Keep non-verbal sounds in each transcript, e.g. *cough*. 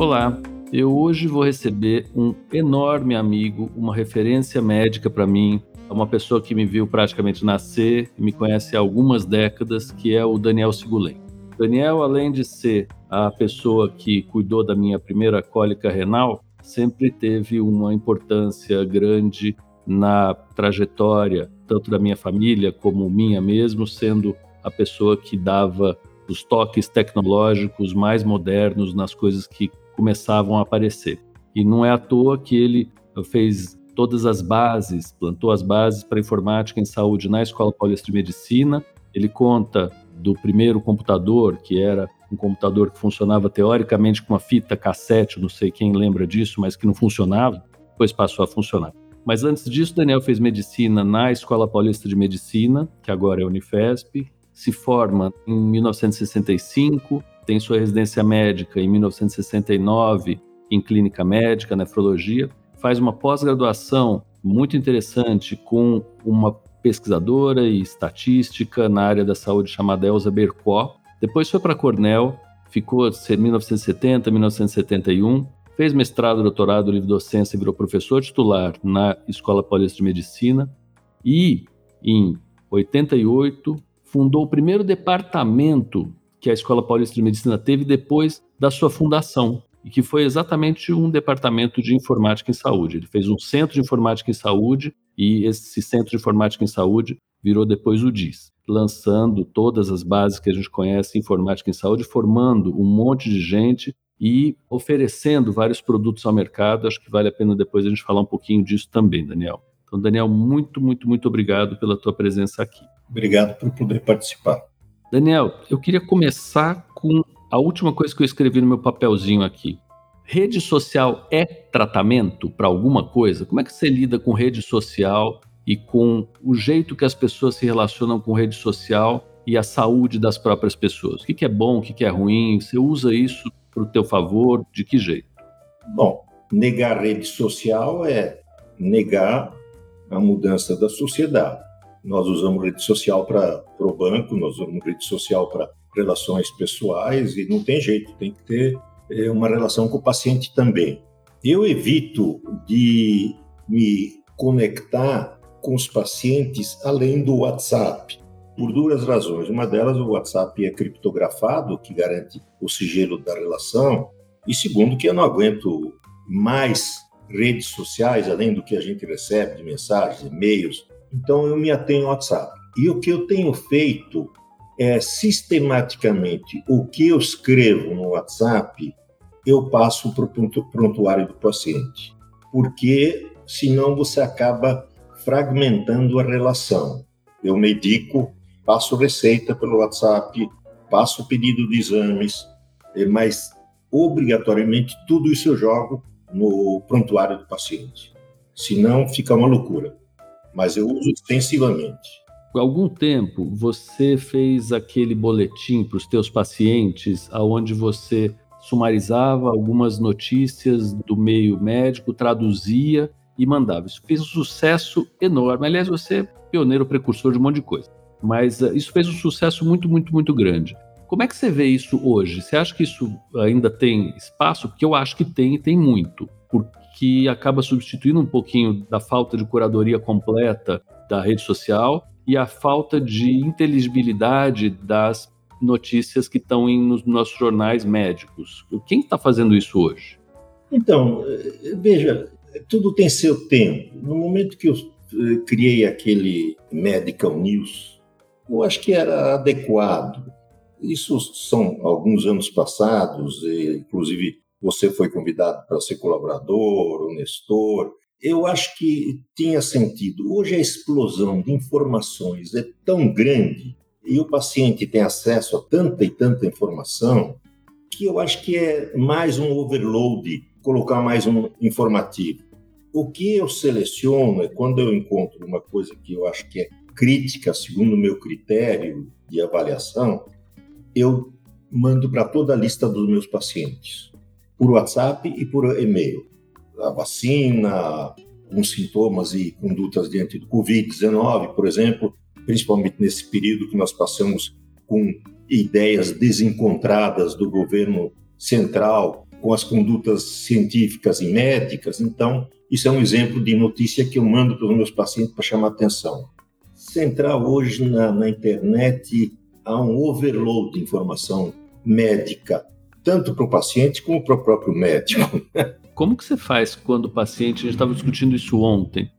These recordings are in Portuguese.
Olá, eu hoje vou receber um enorme amigo, uma referência médica para mim, uma pessoa que me viu praticamente nascer e me conhece há algumas décadas, que é o Daniel Sigulen. Daniel, além de ser a pessoa que cuidou da minha primeira cólica renal, sempre teve uma importância grande na trajetória, tanto da minha família como minha mesmo, sendo a pessoa que dava os toques tecnológicos mais modernos nas coisas que começavam a aparecer. E não é à toa que ele fez todas as bases, plantou as bases para informática em saúde na Escola Paulista de Medicina. Ele conta do primeiro computador, que era um computador que funcionava teoricamente com uma fita cassete, não sei quem lembra disso, mas que não funcionava, depois passou a funcionar. Mas antes disso, Daniel fez medicina na Escola Paulista de Medicina, que agora é Unifesp, se forma em 1965, tem sua residência médica em 1969 em clínica médica, nefrologia, faz uma pós-graduação muito interessante com uma pesquisadora e estatística na área da saúde chamada Elza Bercó. Depois foi para Cornell, ficou em 1970, 1971, fez mestrado, doutorado, livre docência virou professor titular na Escola Paulista de Medicina e em 88 fundou o primeiro departamento que a Escola Paulista de Medicina teve depois da sua fundação, e que foi exatamente um departamento de informática em saúde. Ele fez um centro de informática em saúde e esse centro de informática em saúde virou depois o DIS, lançando todas as bases que a gente conhece em informática em saúde, formando um monte de gente e oferecendo vários produtos ao mercado. Acho que vale a pena depois a gente falar um pouquinho disso também, Daniel. Então, Daniel, muito, muito, muito obrigado pela tua presença aqui. Obrigado por poder participar. Daniel, eu queria começar com a última coisa que eu escrevi no meu papelzinho aqui. Rede social é tratamento para alguma coisa? Como é que você lida com rede social e com o jeito que as pessoas se relacionam com rede social e a saúde das próprias pessoas? O que, é bom, o que, é ruim? Você usa isso para o teu favor? De que jeito? Bom, negar rede social é negar a mudança da sociedade. Nós usamos rede social para o banco, nós usamos rede social para relações pessoais e não tem jeito, tem que ter é, uma relação com o paciente também. Eu evito de me conectar com os pacientes além do WhatsApp, por duas razões. Uma delas, o WhatsApp é criptografado, que garante o sigilo da relação, e segundo, que eu não aguento mais redes sociais, além do que a gente recebe de mensagens, e-mails. Então, eu me atenho ao WhatsApp. E o que eu tenho feito é, sistematicamente o que eu escrevo no WhatsApp, eu passo para o prontuário do paciente. Porque senão você acaba fragmentando a relação. Eu medico, passo receita pelo WhatsApp, passo pedido de exames, é, mas obrigatoriamente tudo isso eu jogo no prontuário do paciente. Senão fica uma loucura. Mas eu uso extensivamente algum tempo você fez aquele boletim para os teus pacientes aonde você sumarizava algumas notícias do meio médico, traduzia e mandava. Isso fez um sucesso enorme. Aliás, você é pioneiro, precursor de um monte de coisa. Mas uh, isso fez um sucesso muito, muito, muito grande. Como é que você vê isso hoje? Você acha que isso ainda tem espaço? Porque eu acho que tem e tem muito. Porque acaba substituindo um pouquinho da falta de curadoria completa da rede social e a falta de inteligibilidade das notícias que estão nos nossos jornais médicos. Quem está fazendo isso hoje? Então, eh, veja, tudo tem seu tempo. No momento que eu eh, criei aquele Medical News, eu acho que era adequado isso são alguns anos passados, inclusive você foi convidado para ser colaborador, o Nestor. Eu acho que tinha sentido. Hoje a explosão de informações é tão grande e o paciente tem acesso a tanta e tanta informação que eu acho que é mais um overload, colocar mais um informativo. O que eu seleciono é quando eu encontro uma coisa que eu acho que é crítica, segundo o meu critério de avaliação, eu mando para toda a lista dos meus pacientes, por WhatsApp e por e-mail. A vacina, alguns sintomas e condutas diante do Covid-19, por exemplo, principalmente nesse período que nós passamos com ideias desencontradas do governo central, com as condutas científicas e médicas. Então, isso é um exemplo de notícia que eu mando para os meus pacientes para chamar atenção. Central hoje na, na internet há um overload de informação médica, tanto para o paciente como para o próprio médico. *laughs* Como que você faz quando o paciente, a gente estava discutindo isso ontem,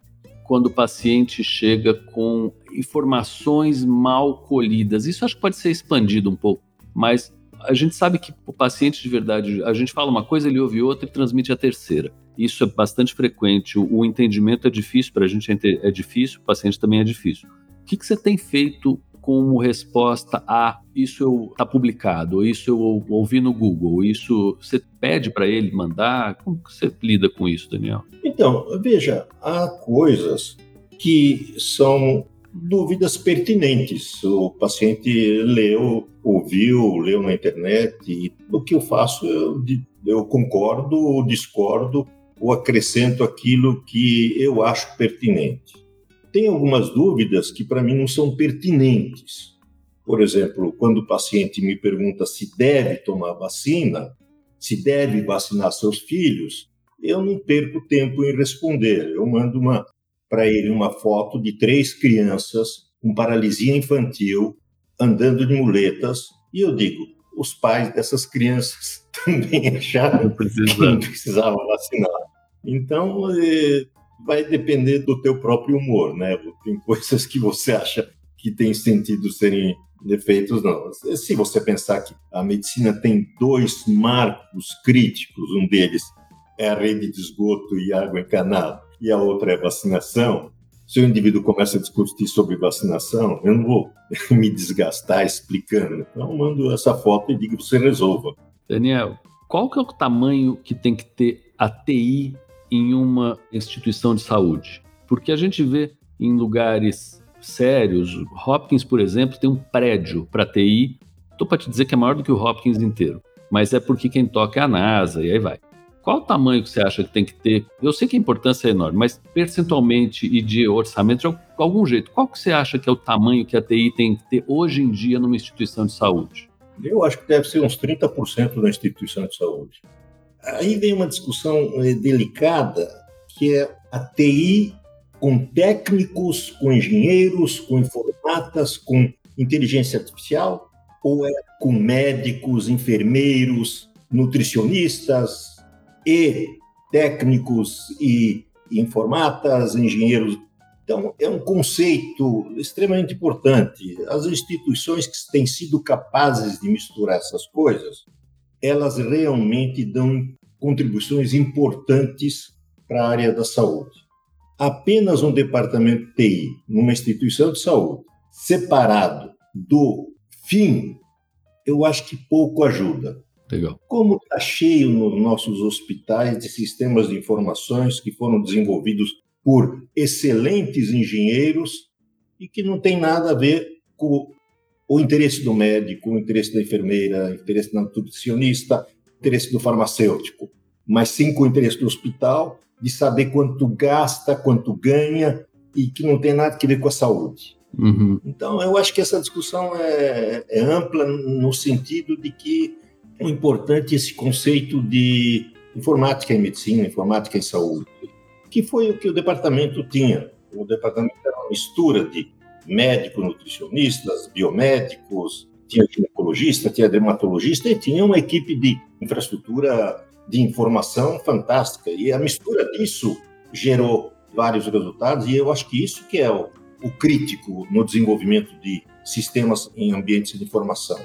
quando o paciente chega com informações mal colhidas? Isso acho que pode ser expandido um pouco, mas a gente sabe que o paciente de verdade, a gente fala uma coisa, ele ouve outra e transmite a terceira. Isso é bastante frequente. O, entendimento é difícil, para a gente é difícil, o paciente também é difícil. O que, que você tem feito como resposta a isso está publicado, isso eu ouvi no Google, isso você pede para ele mandar? Como você lida com isso, Daniel? Então, veja, há coisas que são dúvidas pertinentes. O paciente leu, ouviu, leu na internet, e o que eu faço, eu, eu concordo, discordo, ou acrescento aquilo que eu acho pertinente tem algumas dúvidas que para mim não são pertinentes. Por exemplo, quando o paciente me pergunta se deve tomar vacina, se deve vacinar seus filhos, eu não perco tempo em responder. Eu mando para ele uma foto de três crianças com paralisia infantil andando de muletas e eu digo: os pais dessas crianças *laughs* também acharam que não precisava vacinar. Então, eh, vai depender do teu próprio humor, né? Tem coisas que você acha que tem sentido serem defeitos, não. Se você pensar que a medicina tem dois marcos críticos, um deles é a rede de esgoto e água encanada, e a outra é vacinação, se o indivíduo começa a discutir sobre vacinação, eu não vou *laughs* me desgastar explicando. Então, mando essa foto e digo que você resolva. Daniel, qual que é o tamanho que tem que ter a TI em uma instituição de saúde. Porque a gente vê em lugares sérios, Hopkins, por exemplo, tem um prédio para TI. Estou para te dizer que é maior do que o Hopkins inteiro, mas é porque quem toca é a NASA e aí vai. Qual o tamanho que você acha que tem que ter? Eu sei que a importância é enorme, mas percentualmente e de orçamento, de algum jeito, qual que você acha que é o tamanho que a TI tem que ter hoje em dia numa instituição de saúde? Eu acho que deve ser uns 30% da instituição de saúde. Aí vem uma discussão eh, delicada, que é a TI com técnicos, com engenheiros, com informatas, com inteligência artificial, ou é com médicos, enfermeiros, nutricionistas e técnicos e informatas, engenheiros. Então, é um conceito extremamente importante. As instituições que têm sido capazes de misturar essas coisas elas realmente dão contribuições importantes para a área da saúde. Apenas um departamento de TI numa instituição de saúde separado do fim, eu acho que pouco ajuda. Legal. Como está cheio nos nossos hospitais de sistemas de informações que foram desenvolvidos por excelentes engenheiros e que não tem nada a ver com o interesse do médico, o interesse da enfermeira, o interesse da nutricionista, interesse do farmacêutico, mas sim com o interesse do hospital, de saber quanto gasta, quanto ganha e que não tem nada a ver com a saúde. Uhum. Então, eu acho que essa discussão é, é, ampla no sentido de que é importante esse conceito de informática em medicina, informática em saúde, que foi o que o departamento tinha. O departamento era uma mistura de médicos, nutricionistas, biomédicos, tinha ginecologista, tinha dermatologista e tinha uma equipe de infraestrutura de informação fantástica. E a mistura disso gerou vários resultados e eu acho que isso que é o, o crítico no desenvolvimento de sistemas em ambientes de informação.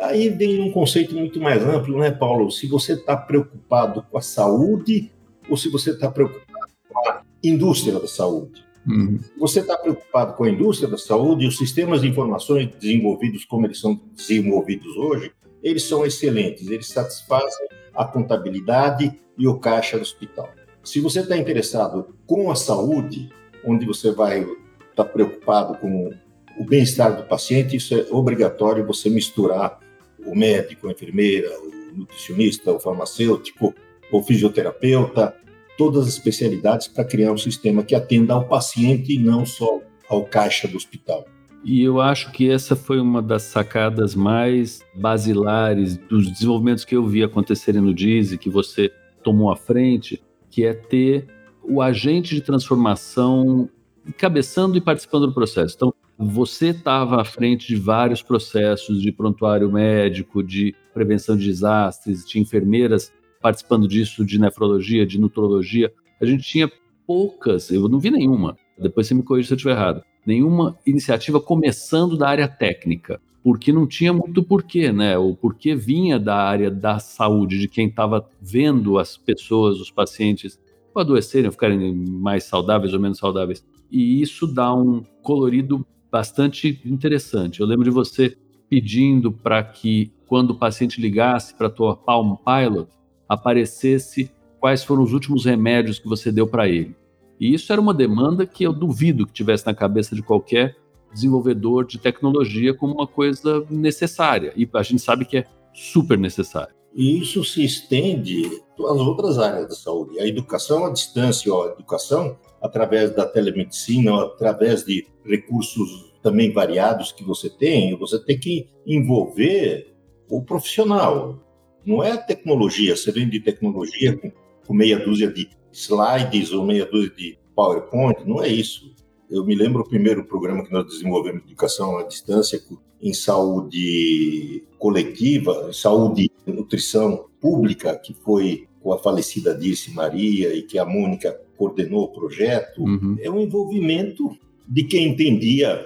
Aí vem um conceito muito mais amplo, né, Paulo? Se você está preocupado com a saúde ou se você está preocupado com a indústria da saúde. Uhum. Você está preocupado com a indústria da saúde e os sistemas de informações desenvolvidos como eles são desenvolvidos hoje, eles são excelentes, eles satisfazem a contabilidade e o caixa do hospital. Se você está interessado com a saúde, onde você vai estar tá preocupado com o bem-estar do paciente, isso é obrigatório você misturar o médico, a enfermeira, o nutricionista, o farmacêutico, o fisioterapeuta, todas as especialidades para criar um sistema que atenda ao paciente e não só ao caixa do hospital. E eu acho que essa foi uma das sacadas mais basilares dos desenvolvimentos que eu vi acontecerem no DISE, que você tomou à frente, que é ter o agente de transformação encabeçando e participando do processo. Então, você estava à frente de vários processos de prontuário médico, de prevenção de desastres, de enfermeiras participando disso, de nefrologia, de nutrologia. A gente tinha poucas, eu não vi nenhuma, depois você me corrija se eu estiver errado, nenhuma iniciativa começando da área técnica, porque não tinha muito porquê, né? O porquê vinha da área da saúde, de quem estava vendo as pessoas, os pacientes, adoecerem, ficarem mais saudáveis ou menos saudáveis. E isso dá um colorido bastante interessante. Eu lembro de você pedindo para que, quando o paciente ligasse para a tua Palm Pilot, aparecesse quais foram os últimos remédios que você deu para ele. E isso era uma demanda que eu duvido que tivesse na cabeça de qualquer desenvolvedor de tecnologia como uma coisa necessária. E a gente sabe que é super necessário. E isso se estende às outras áreas da saúde. A educação à distância, ó, a educação através da telemedicina, através de recursos também variados que você tem, você tem que envolver o profissional. Não é a tecnologia, você vem de tecnologia com, com meia dúzia de slides ou meia dúzia de PowerPoint, não é isso. Eu me lembro o primeiro programa que nós desenvolvemos de educação à distância em saúde coletiva, em saúde e nutrição pública, que foi com a falecida Dirce Maria e que a Mônica coordenou o projeto. Uhum. É um envolvimento de quem entendia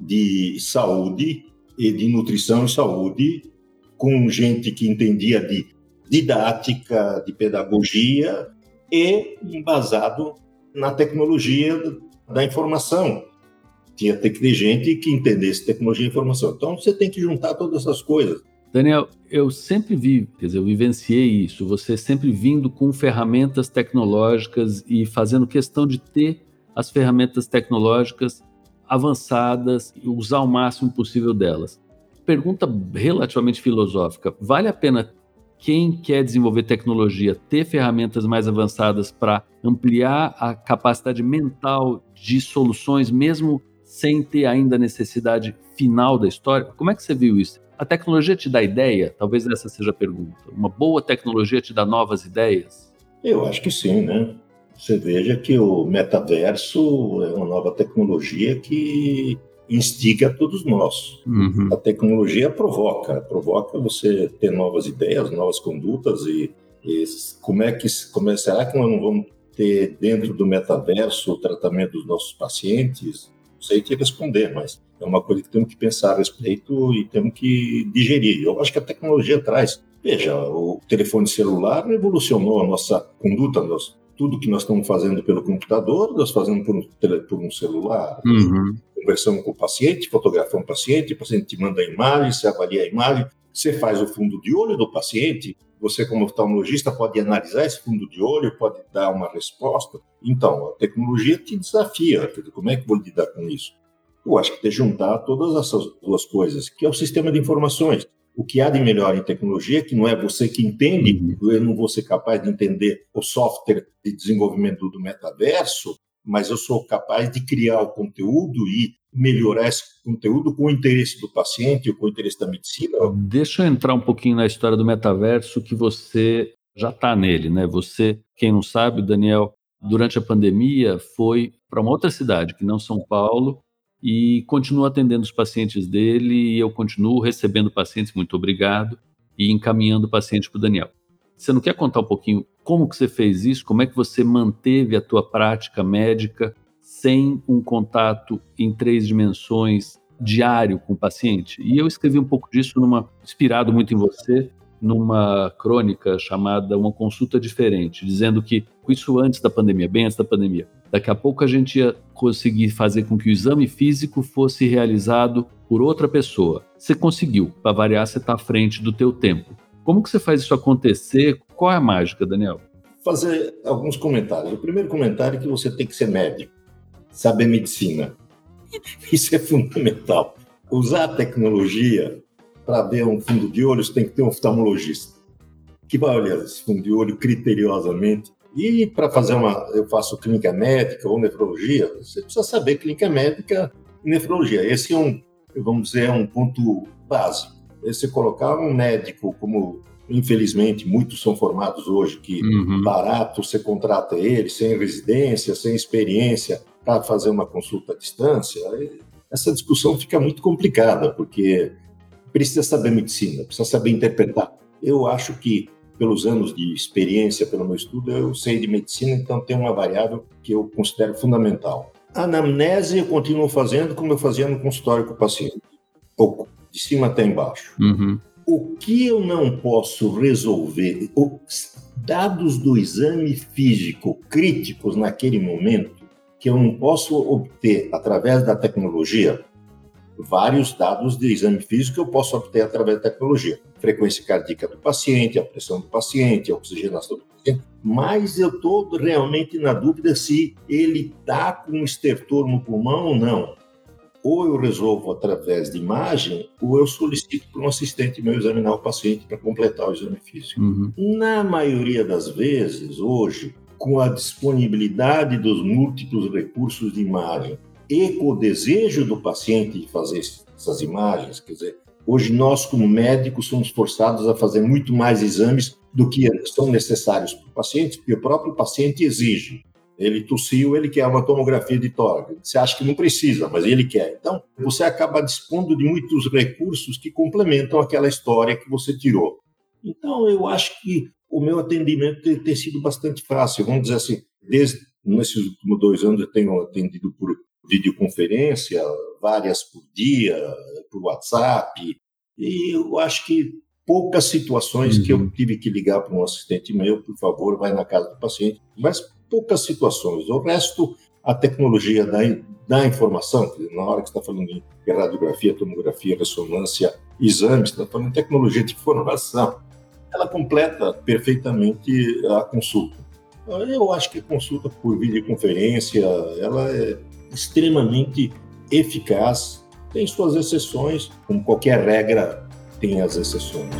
de saúde e de nutrição e saúde com gente que entendia de didática, de pedagogia e embasado na tecnologia da informação. Tinha que ter gente que entendesse tecnologia e informação. Então você tem que juntar todas essas coisas. Daniel, eu sempre vi, quer dizer, eu vivenciei isso, você sempre vindo com ferramentas tecnológicas e fazendo questão de ter as ferramentas tecnológicas avançadas e usar o máximo possível delas pergunta relativamente filosófica. Vale a pena quem quer desenvolver tecnologia ter ferramentas mais avançadas para ampliar a capacidade mental de soluções, mesmo sem ter ainda a necessidade final da história? Como é que você viu isso? A tecnologia te dá ideia? Talvez essa seja a pergunta. Uma boa tecnologia te dá novas ideias? Eu acho que sim, né? Você veja que o metaverso é uma nova tecnologia que instiga todos nós. Uhum. A tecnologia provoca, provoca você ter novas ideias, novas condutas e, e como é que como é, será que nós não vamos ter dentro do metaverso o tratamento dos nossos pacientes? Não sei te responder, mas é uma coisa que temos que pensar a respeito e temos que digerir. Eu acho que a tecnologia traz. Veja, o telefone celular revolucionou a nossa conduta, tudo que nós estamos fazendo pelo computador, nós fazemos por um, por um celular. Uhum conversamos com o paciente, fotografamos o paciente, o paciente te manda a imagem, você avalia a imagem, você faz o fundo de olho do paciente, você como oftalmologista pode analisar esse fundo de olho, pode dar uma resposta. Então, a tecnologia te desafia, como é que vou lidar com isso? Eu acho que tem que juntar todas essas duas coisas, que é o sistema de informações. o que há de melhor em tecnologia, que não é você que entende, Uhum. eu não vou ser capaz de entender o software de desenvolvimento do metaverso, mas eu sou capaz de criar o conteúdo e melhorar esse conteúdo com o interesse do paciente com o interesse da medicina. Deixa eu entrar um pouquinho na história do metaverso, que você já está nele, né? Você, quem não sabe, Daniel, durante a pandemia foi para uma outra cidade, que não São Paulo, e continua atendendo os pacientes dele, e eu continuo recebendo pacientes, muito obrigado, e encaminhando o paciente para o Daniel. Você não quer contar um pouquinho como que você fez isso? Como é que você manteve a tua prática médica sem um contato em três dimensões diário com o paciente? E eu escrevi um pouco disso numa inspirado muito em você, numa crônica chamada Uma Consulta Diferente, dizendo que isso antes da pandemia, bem antes da pandemia, daqui a pouco a gente ia conseguir fazer com que o exame físico fosse realizado por outra pessoa. Você conseguiu, para variar, você está à frente do teu tempo. Como que você faz isso acontecer? Qual é a mágica, Daniel? Fazer alguns comentários. O primeiro comentário é que você tem que ser médico, saber medicina. *laughs* Isso é fundamental. Usar a tecnologia para ver um fundo de olho, você tem que ter um oftalmologista que vai olhar esse fundo de olho criteriosamente. E para fazer uma, eu faço clínica médica ou nefrologia, você precisa saber clínica médica e nefrologia. Esse é um, vamos dizer, é um ponto básico. Esse colocar um médico como infelizmente muitos são formados hoje que Uhum. barato você contrata ele sem residência, sem experiência para fazer uma consulta à distância. Essa discussão fica muito complicada porque precisa saber medicina, precisa saber interpretar. Eu acho que pelos anos de experiência, pelo meu estudo, eu sei de medicina, então tem uma variável que eu considero fundamental. Anamnese eu continuo fazendo como eu fazia no consultório com o paciente, ou de cima até embaixo. Uhum. O que eu não posso resolver, os dados do exame físico críticos naquele momento, que eu não posso obter através da tecnologia, vários dados de exame físico eu posso obter através da tecnologia. Frequência cardíaca do paciente, a pressão do paciente, a oxigenação do paciente. Mas eu estou realmente na dúvida se ele está com estertor no pulmão ou não. Ou eu resolvo através de imagem, ou eu solicito para um assistente meu examinar o paciente para completar o exame físico. Uhum. Na maioria das vezes, hoje, com a disponibilidade dos múltiplos recursos de imagem e com o desejo do paciente de fazer essas imagens, quer dizer, hoje nós, como médicos, somos forçados a fazer muito mais exames do que são necessários para o paciente, porque o próprio paciente exige. Ele tossiu, ele quer uma tomografia de tórax. Você acha que não precisa, mas ele quer. Então, você acaba dispondo de muitos recursos que complementam aquela história que você tirou. Então, eu acho que o meu atendimento tem, tem sido bastante fácil. Vamos dizer assim, desde nesses últimos dois anos eu tenho atendido por videoconferência, várias por dia, por WhatsApp, e eu acho que poucas situações uhum. que eu tive que ligar para um assistente meu, por favor, vai na casa do paciente, mas poucas situações. O resto, a tecnologia da, da informação, na hora que está falando em radiografia, tomografia, ressonância, exames, está falando em tecnologia de informação, ela completa perfeitamente a consulta. Eu acho que a consulta por videoconferência, ela é extremamente eficaz, tem suas exceções, como qualquer regra tem as exceções.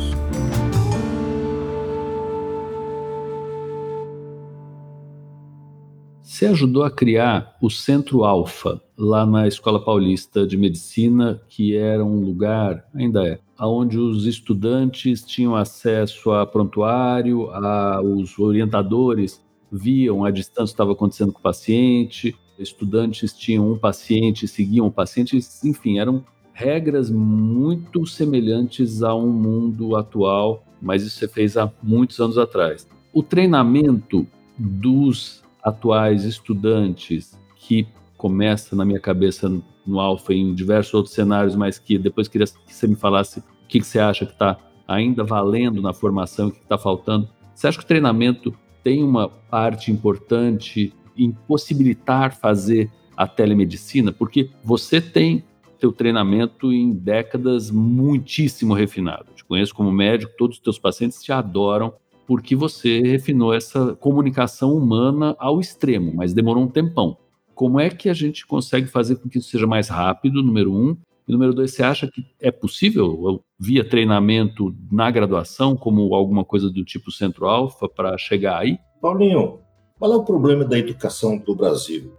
Você ajudou a criar o Centro Alfa lá na Escola Paulista de Medicina, que era um lugar, ainda é, onde os estudantes tinham acesso a prontuário, a, os orientadores viam a distância que estava acontecendo com o paciente, estudantes tinham um paciente, seguiam o paciente, enfim, eram regras muito semelhantes a um mundo atual, mas isso você fez há muitos anos atrás. O treinamento dos atuais estudantes, que começa na minha cabeça no Alfa em diversos outros cenários, mas que depois queria que você me falasse o que, que você acha que está ainda valendo na formação, o que está faltando. Você acha que o treinamento tem uma parte importante em possibilitar fazer a telemedicina? Porque você tem teu treinamento em décadas muitíssimo refinado. Te conheço como médico, todos os teus pacientes te adoram porque você refinou essa comunicação humana ao extremo, mas demorou um tempão. Como é que a gente consegue fazer com que isso seja mais rápido, número um, E número dois, você acha que é possível, via treinamento na graduação, como alguma coisa do tipo centro-alfa, para chegar aí? Paulinho, qual é o problema da educação do Brasil?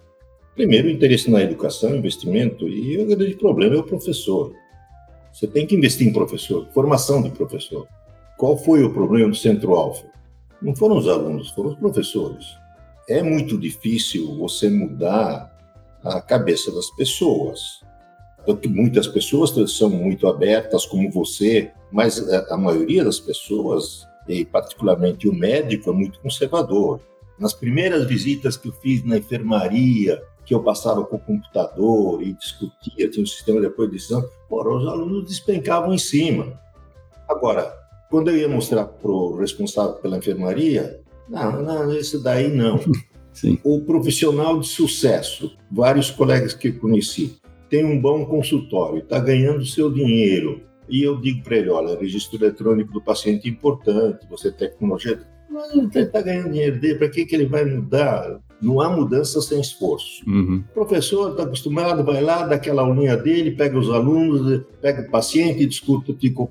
Primeiro, o interesse na educação, investimento, e o grande problema é o professor. Você tem que investir em professor, formação de professor. Qual foi o problema do Centro-Alfa? Não foram os alunos, foram os professores. É muito difícil você mudar a cabeça das pessoas. Porque muitas pessoas são muito abertas, como você, mas a maioria das pessoas, e particularmente o médico, é muito conservador. Nas primeiras visitas que eu fiz na enfermaria, que eu passava com o computador e discutia, tinha um sistema depois de decisão, os alunos despencavam em cima. Agora, quando eu ia mostrar para o responsável pela enfermaria, não, não, esse daí não. *laughs* Sim. O profissional de sucesso, vários colegas que conheci, tem um bom consultório, está ganhando seu dinheiro, e eu digo para ele, olha, registro eletrônico do paciente é importante, você tem tecnologia, mas ele está ganhando dinheiro dele, para que, que ele vai mudar? Não há mudança sem esforço. Uhum. O professor está acostumado, vai lá, dá aquela aulinha dele, pega os alunos, pega o paciente, discute o tipo,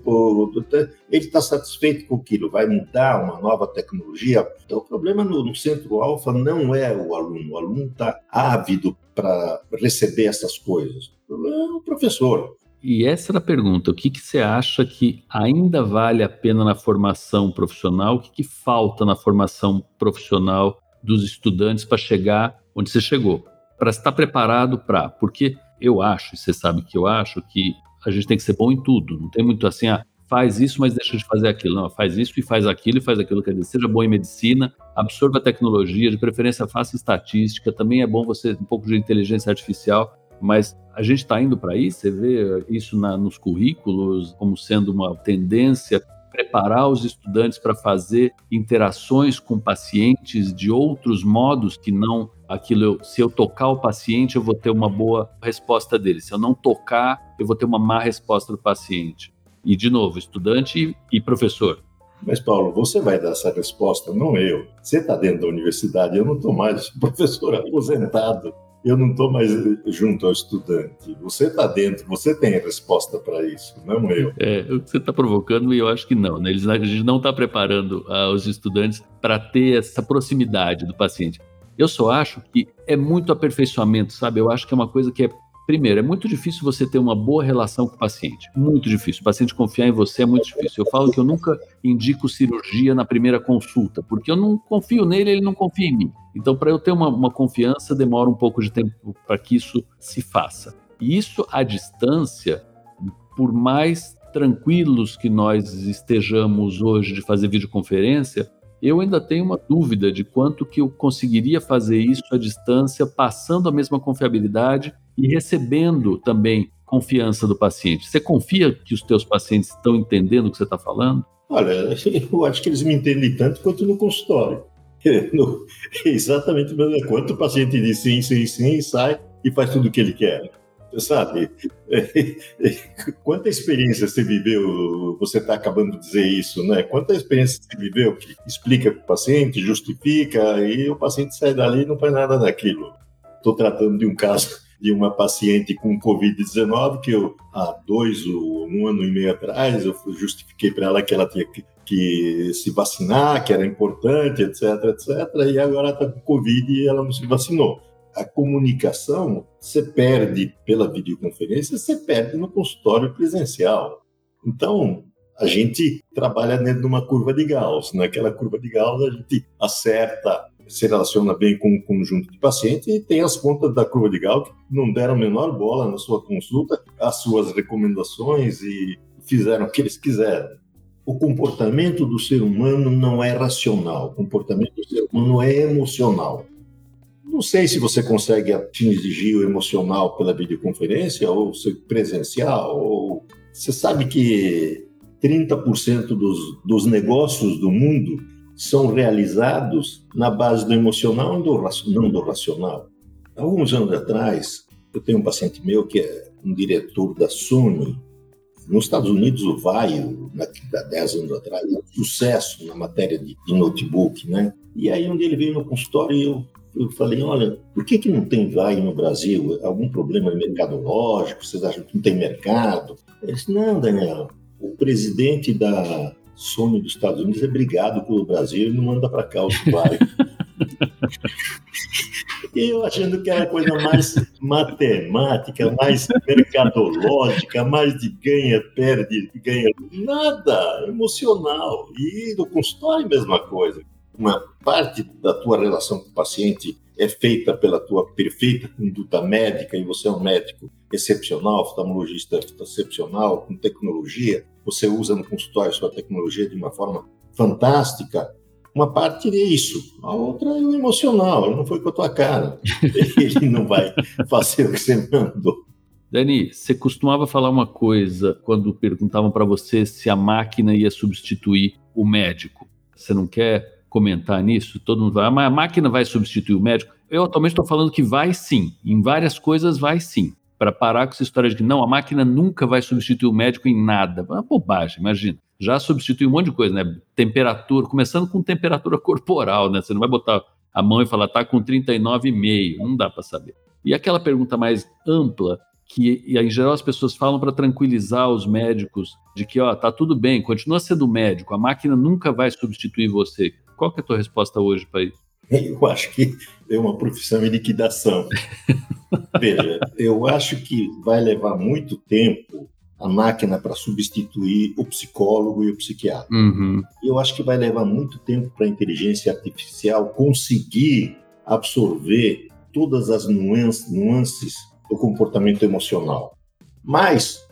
ele está satisfeito com aquilo, vai mudar uma nova tecnologia. Então, o problema no, no centro alfa não é o aluno, o aluno está ávido para receber essas coisas. O problema é o professor. E essa era a pergunta: o que, que você acha que ainda vale a pena na formação profissional? O que, que falta na formação profissional dos estudantes para chegar onde você chegou? Para estar preparado para. Porque eu acho, e você sabe que eu acho, que a gente tem que ser bom em tudo. Não tem muito assim, ah, faz isso, mas deixa de fazer aquilo. Não, faz isso e faz aquilo e faz aquilo. Quer dizer, seja bom em medicina, absorva a tecnologia, de preferência faça estatística. Também é bom você um pouco de inteligência artificial mas a gente está indo para isso, você vê isso na, nos currículos como sendo uma tendência, preparar os estudantes para fazer interações com pacientes de outros modos que não aquilo, se eu tocar o paciente, eu vou ter uma boa resposta dele, se eu não tocar, eu vou ter uma má resposta do paciente. E, de novo, estudante e professor. Mas, Paulo, você vai dar essa resposta, não eu. Você está dentro da universidade, eu não estou mais *laughs* professor aposentado eu não estou mais junto ao estudante. Você está dentro, você tem a resposta para isso, não eu. É, você está provocando, e eu acho que não. Né? Eles, a gente não está preparando uh, os estudantes para ter essa proximidade do paciente. Eu só acho que é muito aperfeiçoamento, sabe? Eu acho que é uma coisa que é Primeiro, é muito difícil você ter uma boa relação com o paciente. Muito difícil. O paciente confiar em você é muito difícil. Eu falo que eu nunca indico cirurgia na primeira consulta, porque eu não confio nele, ele não confia em mim. Então, para eu ter uma, uma confiança, demora um pouco de tempo para que isso se faça. E isso à distância, por mais tranquilos que nós estejamos hoje de fazer videoconferência, eu ainda tenho uma dúvida de quanto que eu conseguiria fazer isso à distância, passando a mesma confiabilidade e recebendo também confiança do paciente. Você confia que os teus pacientes estão entendendo o que você está falando? Olha, *laughs* eu acho que eles me entendem tanto quanto no consultório. No, *laughs* exatamente mesmo quanto o paciente diz sim, sim, sim, sai e faz tudo o que ele quer sabe? *laughs* Quanta experiência você viveu, você está acabando de dizer isso, né? Quanta experiência você viveu que explica para o paciente, justifica, e o paciente sai dali e não faz nada daquilo. Estou tratando de um caso de uma paciente com Covid-19 que eu, há dois ou um ano e meio atrás, eu justifiquei para ela que ela tinha que, que, se vacinar, que era importante, etc, etc, e agora está com Covid e ela não se vacinou a comunicação você perde pela videoconferência, você perde no consultório presencial. Então, a gente trabalha dentro de uma curva de Gauss. Naquela curva de Gauss, a gente acerta, se relaciona bem com um conjunto de pacientes e tem as pontas da curva de Gauss que não deram a menor bola na sua consulta, as suas recomendações e fizeram o que eles quiseram. O comportamento do ser humano não é racional, o comportamento do ser humano é emocional. Não sei se você consegue atingir o emocional pela videoconferência ou presencial. Ou... Você sabe que 30% dos, dos negócios do mundo são realizados na base do emocional e do, não do racional. Alguns anos atrás, eu tenho um paciente meu que é um diretor da Sony. Nos Estados Unidos, o Vaio, há 10 anos atrás, é um sucesso na matéria de, de notebook, né? E aí, um dia ele veio no consultório eu eu falei, olha, por que, que não tem vai no Brasil? Algum problema mercadológico? Vocês acham que não tem mercado? Ele disse, não, Daniel, o presidente da Sony dos Estados Unidos é brigado pelo Brasil e não manda para cá o vai. *laughs* E eu achando que era coisa mais matemática, mais mercadológica, mais de ganha, perde, ganha. Nada, emocional. E no consultório, mesma coisa. Uma parte da tua relação com o paciente é feita pela tua perfeita conduta médica e você é um médico excepcional, oftalmologista excepcional, com tecnologia, você usa no consultório sua tecnologia de uma forma fantástica, uma parte é isso, a outra é o emocional, ele não foi com a tua cara, *laughs* ele não vai fazer o que você mandou. Dani, você costumava falar uma coisa quando perguntavam para você se a máquina ia substituir o médico. Você não quer comentar nisso? Todo mundo vai, ah, mas a máquina vai substituir o médico? Eu atualmente estou falando que vai sim, em várias coisas vai sim. Para parar com essa história de que não, a máquina nunca vai substituir o médico em nada. É uma bobagem, imagina já substitui um monte de coisa, né? Temperatura, começando com temperatura corporal, né? Você não vai botar a mão e falar, tá com 39,5, não dá para saber. E aquela pergunta mais ampla, que em geral as pessoas falam para tranquilizar os médicos de que, ó, tá tudo bem, continua sendo médico, a máquina nunca vai substituir você. Qual que é a tua resposta hoje para isso? Eu acho que é uma profissão em liquidação. *laughs* Veja, eu acho que vai levar muito tempo a máquina para substituir o psicólogo e o psiquiatra. Uhum. Eu acho que vai levar muito tempo para a inteligência artificial conseguir absorver todas as nuances, nuances do comportamento emocional. Mas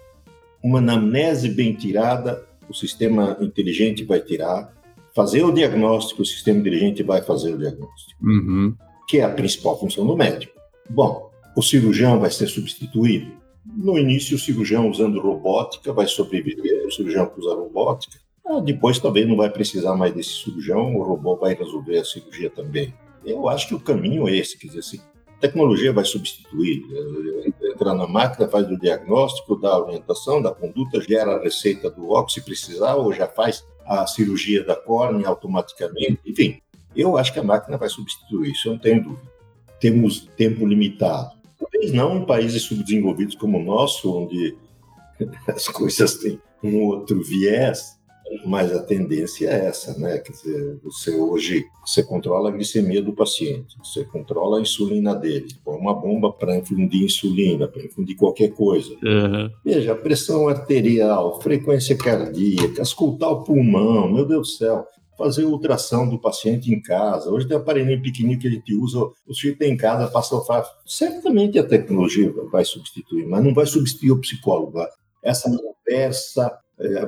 uma anamnese bem tirada, o sistema inteligente vai tirar, fazer o diagnóstico, o sistema inteligente vai fazer o diagnóstico, uhum. que é a principal função do médico. Bom, o cirurgião vai ser substituído? No início, o cirurgião usando robótica vai sobreviver, o cirurgião que usa robótica. Ah, depois também não vai precisar mais desse cirurgião, o robô vai resolver a cirurgia também. Eu acho que o caminho é esse, quer dizer assim, tecnologia vai substituir, eh, entrar na máquina, faz o diagnóstico, dá a orientação, da conduta, gera a receita do óculos se precisar, ou já faz a cirurgia da córnea automaticamente, enfim. Eu acho que a máquina vai substituir, isso eu não tenho dúvida. Temos tempo limitado Talvez não em países subdesenvolvidos como o nosso, onde *laughs* as coisas têm um outro viés, mas a tendência é essa, né? Quer dizer, você hoje você controla a glicemia do paciente, você controla a insulina dele, põe uma bomba para infundir insulina, para infundir qualquer coisa. Uhum. Veja, pressão arterial, frequência cardíaca, escutar o pulmão, meu Deus do céu fazer ultrassom do paciente em casa. Hoje tem um aparelhinho pequenininho que a gente usa, o sujeito tem em casa, passa o fato. Certamente a tecnologia vai substituir, mas não vai substituir o psicólogo. Essa conversa,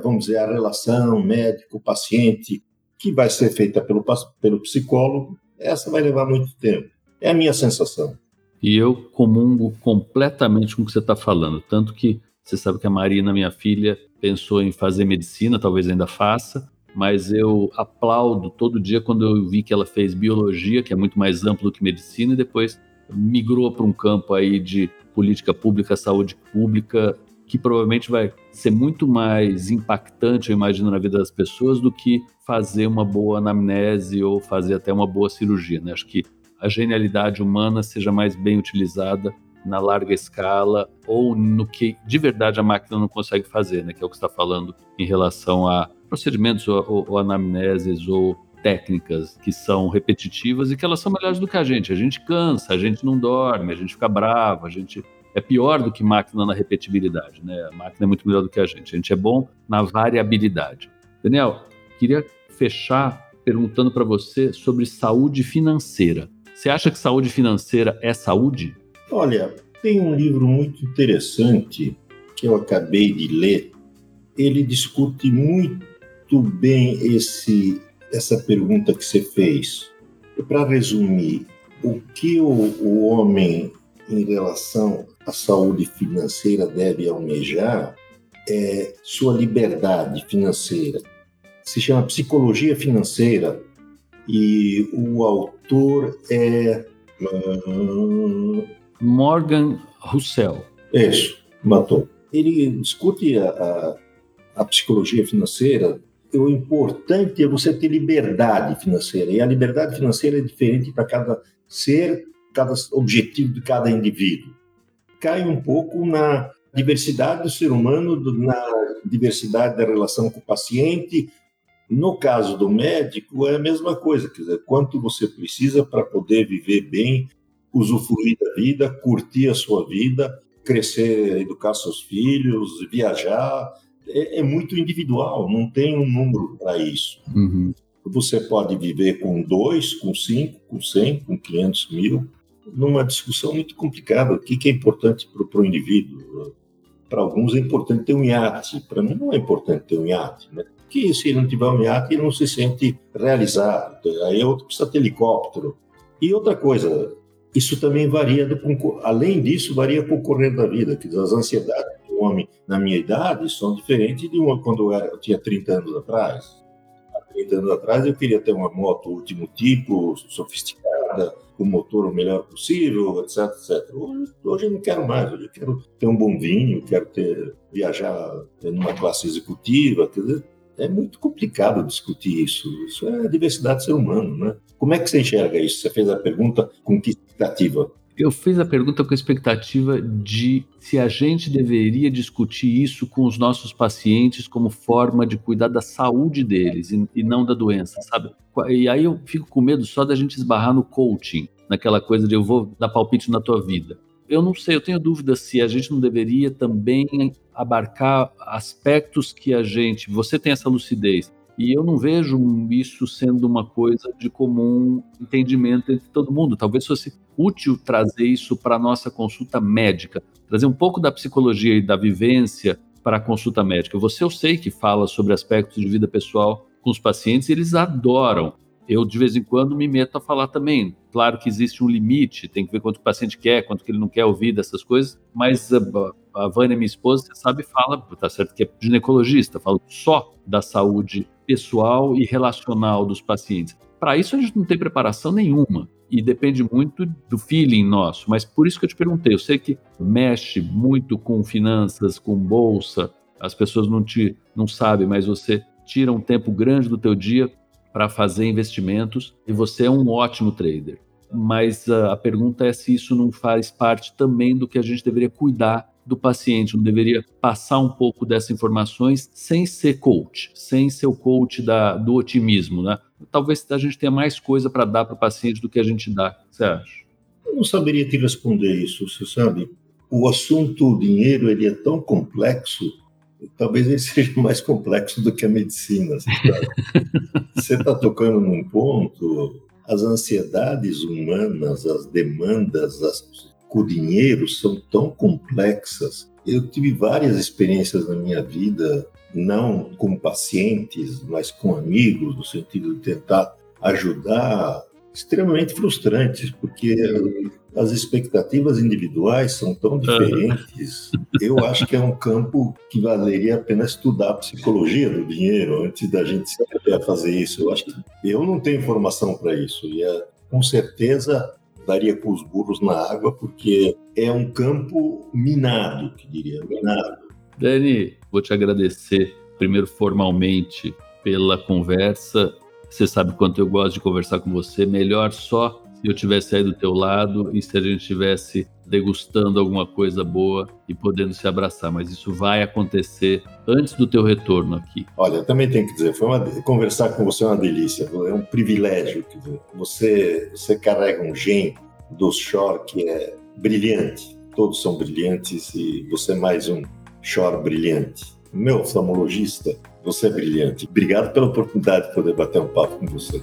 vamos dizer, a relação médico-paciente, que vai ser feita pelo, pelo psicólogo, essa vai levar muito tempo. É a minha sensação. E eu comungo completamente com o que você está falando. Tanto que você sabe que a Marina, minha filha, pensou em fazer medicina, talvez ainda faça, mas eu aplaudo todo dia quando eu vi que ela fez biologia, que é muito mais amplo do que medicina, e depois migrou para um campo aí de política pública, saúde pública, que provavelmente vai ser muito mais impactante, eu imagino, na vida das pessoas do que fazer uma boa anamnese ou fazer até uma boa cirurgia. Né? Acho que a genialidade humana seja mais bem utilizada na larga escala ou no que de verdade a máquina não consegue fazer, né? que é o que está falando em relação a procedimentos ou, ou, ou anamneses ou técnicas que são repetitivas e que elas são melhores do que a gente. A gente cansa, a gente não dorme, a gente fica bravo, a gente é pior do que máquina na repetibilidade, né? A máquina é muito melhor do que a gente. A gente é bom na variabilidade. Daniel, queria fechar perguntando para você sobre saúde financeira. Você acha que saúde financeira é saúde? Olha, tem um livro muito interessante que eu acabei de ler. Ele discute muito bem esse, essa pergunta que você fez. Para resumir, o que o, o homem, em relação à saúde financeira, deve almejar é sua liberdade financeira. Se chama Psicologia Financeira e o autor é. Uh... Morgan Russell. Isso, matou. Ele discute a, a, a psicologia financeira o importante é você ter liberdade financeira. E a liberdade financeira é diferente para cada ser, cada objetivo de cada indivíduo. Cai um pouco na diversidade do ser humano, na diversidade da relação com o paciente. No caso do médico, é a mesma coisa, quer dizer, quanto você precisa para poder viver bem, usufruir da vida, curtir a sua vida, crescer, educar seus filhos, viajar, é, é muito individual, não tem um número para isso. Uhum. Você pode viver com dois, com cinco, com cem, com quinhentos mil, numa discussão muito complicada. O que, que é importante para o indivíduo? Para alguns é importante ter um iate, para mim não é importante ter um iate, né? Porque se ele não tiver um iate, ele não se sente realizado. Aí é outro precisa ter helicóptero. E outra coisa, isso também varia, do, além disso, varia com o correr da vida, que as ansiedades um homem na minha idade são diferentes de uma quando eu, era, eu tinha 30 anos atrás. Há 30 anos atrás eu queria ter uma moto último tipo, sofisticada, o motor o melhor possível, etc, etc. Hoje, hoje eu não quero mais, hoje eu quero ter um bom vinho, quero ter viajar numa classe executiva, quer dizer, é muito complicado discutir isso. Isso é a diversidade do ser humano, né? Como é que você enxerga isso? Você fez a pergunta com que expectativa? Eu fiz a pergunta com a expectativa de se a gente deveria discutir isso com os nossos pacientes como forma de cuidar da saúde deles e, e não da doença, sabe? E aí eu fico com medo só da gente esbarrar no coaching, naquela coisa de eu vou dar palpite na tua vida. Eu não sei, eu tenho dúvida se a gente não deveria também abarcar aspectos que a gente. Você tem essa lucidez, e eu não vejo isso sendo uma coisa de comum entendimento entre todo mundo. Talvez fosse útil trazer isso para a nossa consulta médica, trazer um pouco da psicologia e da vivência para a consulta médica. Você eu sei que fala sobre aspectos de vida pessoal com os pacientes, e eles adoram. Eu, de vez em quando, me meto a falar também. Claro que existe um limite, tem que ver quanto o paciente quer, quanto que ele não quer ouvir dessas coisas, mas a, Vânia, minha esposa, você sabe, fala, tá certo que é ginecologista, fala só da saúde pessoal e relacional dos pacientes. Para isso a gente não tem preparação nenhuma e depende muito do feeling nosso. Mas por isso que eu te perguntei, eu sei que mexe muito com finanças, com bolsa, as pessoas não te não sabem, mas você tira um tempo grande do teu dia para fazer investimentos e você é um ótimo trader. Mas a, a pergunta é se isso não faz parte também do que a gente deveria cuidar do paciente, não deveria passar um pouco dessas informações sem ser coach, sem ser o coach da, do otimismo, né? Talvez a gente tenha mais coisa para dar para o paciente do que a gente dá. O que você acha? Eu não saberia te responder isso, você sabe. O assunto dinheiro ele é tão complexo, talvez ele *laughs* seja mais complexo do que a medicina. Você está *laughs* tocando num ponto, as ansiedades humanas, as demandas, as o dinheiro são tão complexas. Eu tive várias experiências na minha vida, não com pacientes, mas com amigos, no sentido de tentar ajudar, extremamente frustrantes, porque as expectativas individuais são tão diferentes. Eu *laughs* acho que é um campo que valeria a pena estudar a psicologia do dinheiro antes da gente se a fazer isso. Eu acho que eu não tenho formação para isso e é, com certeza daria com os burros na água, porque é um campo minado, que diria, minado. Dani, vou te agradecer, primeiro formalmente, pela conversa. Você sabe quanto eu gosto de conversar com você. Melhor só eu tivesse aí do teu lado e se a gente estivesse degustando alguma coisa boa e podendo se abraçar. Mas isso vai acontecer antes do teu retorno aqui. Olha, também tenho que dizer, foi uma, conversar com você é uma delícia, é um privilégio. Dizer, você, você carrega um gene do Shore que é brilhante. Todos são brilhantes e você é mais um Shore brilhante. Meu oftalmologista, você é brilhante. Obrigado pela oportunidade de poder bater um papo com você.